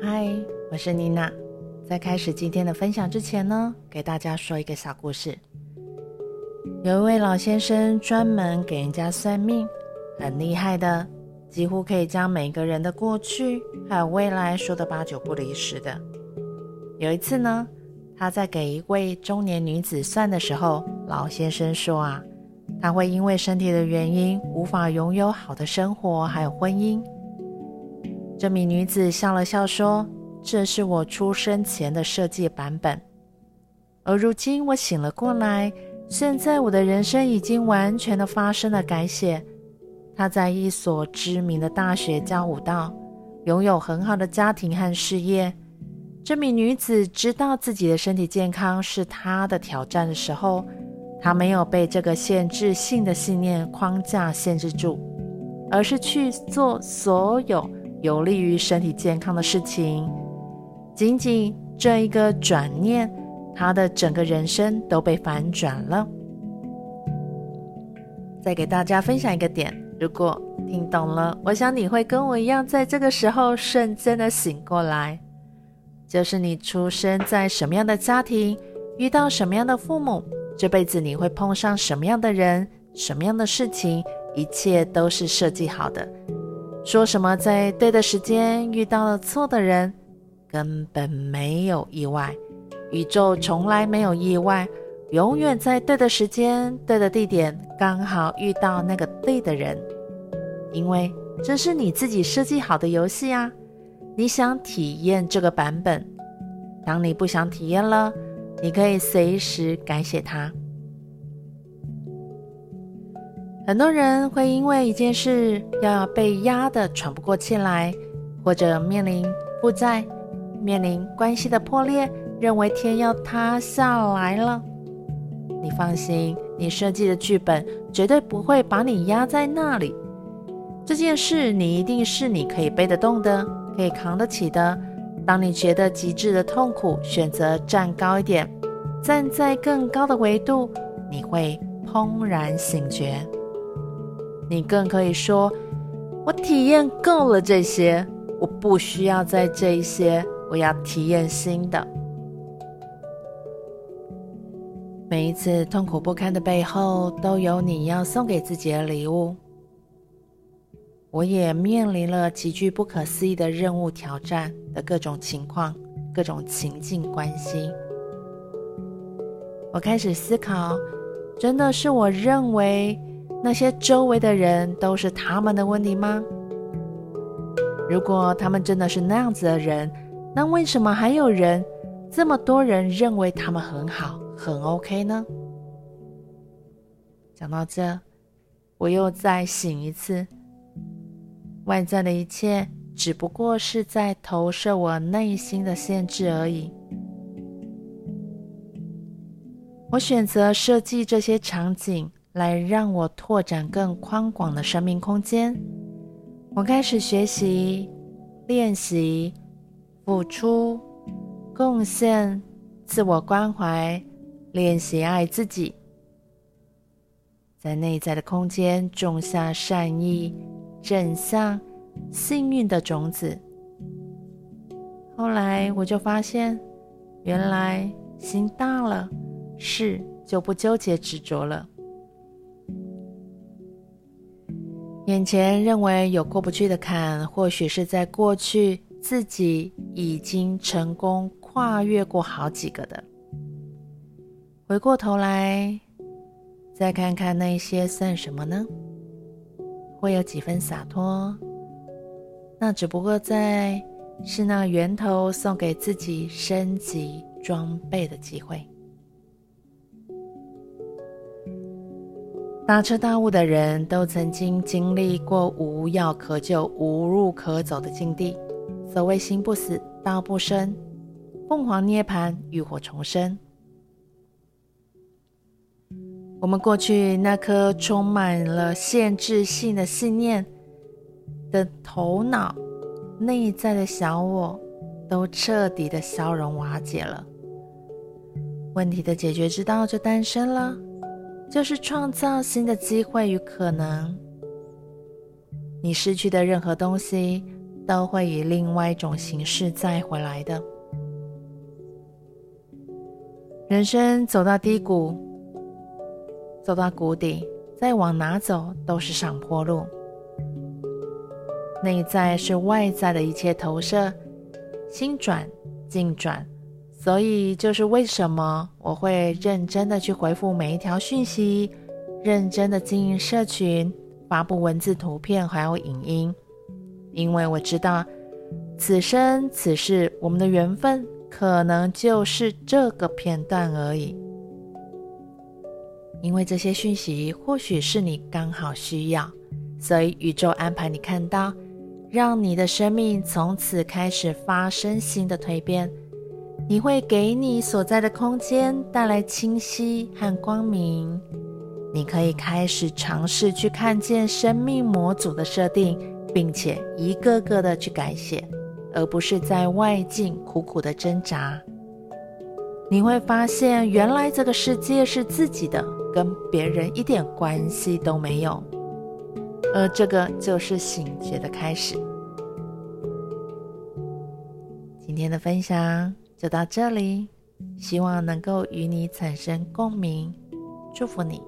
嗨，我是妮娜。在开始今天的分享之前呢，给大家说一个小故事。有一位老先生专门给人家算命，很厉害的，几乎可以将每个人的过去还有未来说的八九不离十的。有一次呢，他在给一位中年女子算的时候，老先生说啊，他会因为身体的原因无法拥有好的生活还有婚姻。这名女子笑了笑说：“这是我出生前的设计版本，而如今我醒了过来，现在我的人生已经完全的发生了改写。她在一所知名的大学教舞蹈，拥有很好的家庭和事业。这名女子知道自己的身体健康是她的挑战的时候，他没有被这个限制性的信念框架限制住，而是去做所有。”有利于身体健康的事情，仅仅这一个转念，他的整个人生都被反转了。再给大家分享一个点，如果听懂了，我想你会跟我一样，在这个时候瞬间的醒过来。就是你出生在什么样的家庭，遇到什么样的父母，这辈子你会碰上什么样的人，什么样的事情，一切都是设计好的。说什么在对的时间遇到了错的人，根本没有意外。宇宙从来没有意外，永远在对的时间、对的地点，刚好遇到那个对的人。因为这是你自己设计好的游戏啊！你想体验这个版本，当你不想体验了，你可以随时改写它。很多人会因为一件事要被压得喘不过气来，或者面临负债、面临关系的破裂，认为天要塌下来了。你放心，你设计的剧本绝对不会把你压在那里。这件事你一定是你可以背得动的，可以扛得起的。当你觉得极致的痛苦，选择站高一点，站在更高的维度，你会怦然醒觉。你更可以说：“我体验够了这些，我不需要再这一些，我要体验新的。”每一次痛苦不堪的背后，都有你要送给自己的礼物。我也面临了极具不可思议的任务挑战的各种情况、各种情境关系。我开始思考：真的是我认为。那些周围的人都是他们的问题吗？如果他们真的是那样子的人，那为什么还有人，这么多人认为他们很好、很 OK 呢？讲到这，我又再醒一次。外在的一切只不过是在投射我内心的限制而已。我选择设计这些场景。来让我拓展更宽广的生命空间。我开始学习、练习、付出、贡献、自我关怀，练习爱自己，在内在的空间种下善意、正向、幸运的种子。后来我就发现，原来心大了，事就不纠结执着了。眼前认为有过不去的坎，或许是在过去自己已经成功跨越过好几个的。回过头来，再看看那些算什么呢？会有几分洒脱？那只不过在是那源头送给自己升级装备的机会。大彻大悟的人都曾经经历过无药可救、无路可走的境地。所谓心不死，道不生，凤凰涅槃，浴火重生。我们过去那颗充满了限制性的信念的头脑，内在的小我，都彻底的消融瓦解了。问题的解决之道就诞生了。就是创造新的机会与可能。你失去的任何东西都会以另外一种形式再回来的。人生走到低谷，走到谷底，再往哪走都是上坡路。内在是外在的一切投射，心转境转，所以就是为什么我会认真的去回复每一条讯息，认真的经营社群，发布文字、图片还有影音，因为我知道此生此世我们的缘分可能就是这个片段而已，因为这些讯息或许是你刚好需要，所以宇宙安排你看到。让你的生命从此开始发生新的蜕变，你会给你所在的空间带来清晰和光明。你可以开始尝试去看见生命模组的设定，并且一个个的去改写，而不是在外境苦苦的挣扎。你会发现，原来这个世界是自己的，跟别人一点关系都没有。而这个就是醒觉的开始。今天的分享就到这里，希望能够与你产生共鸣，祝福你。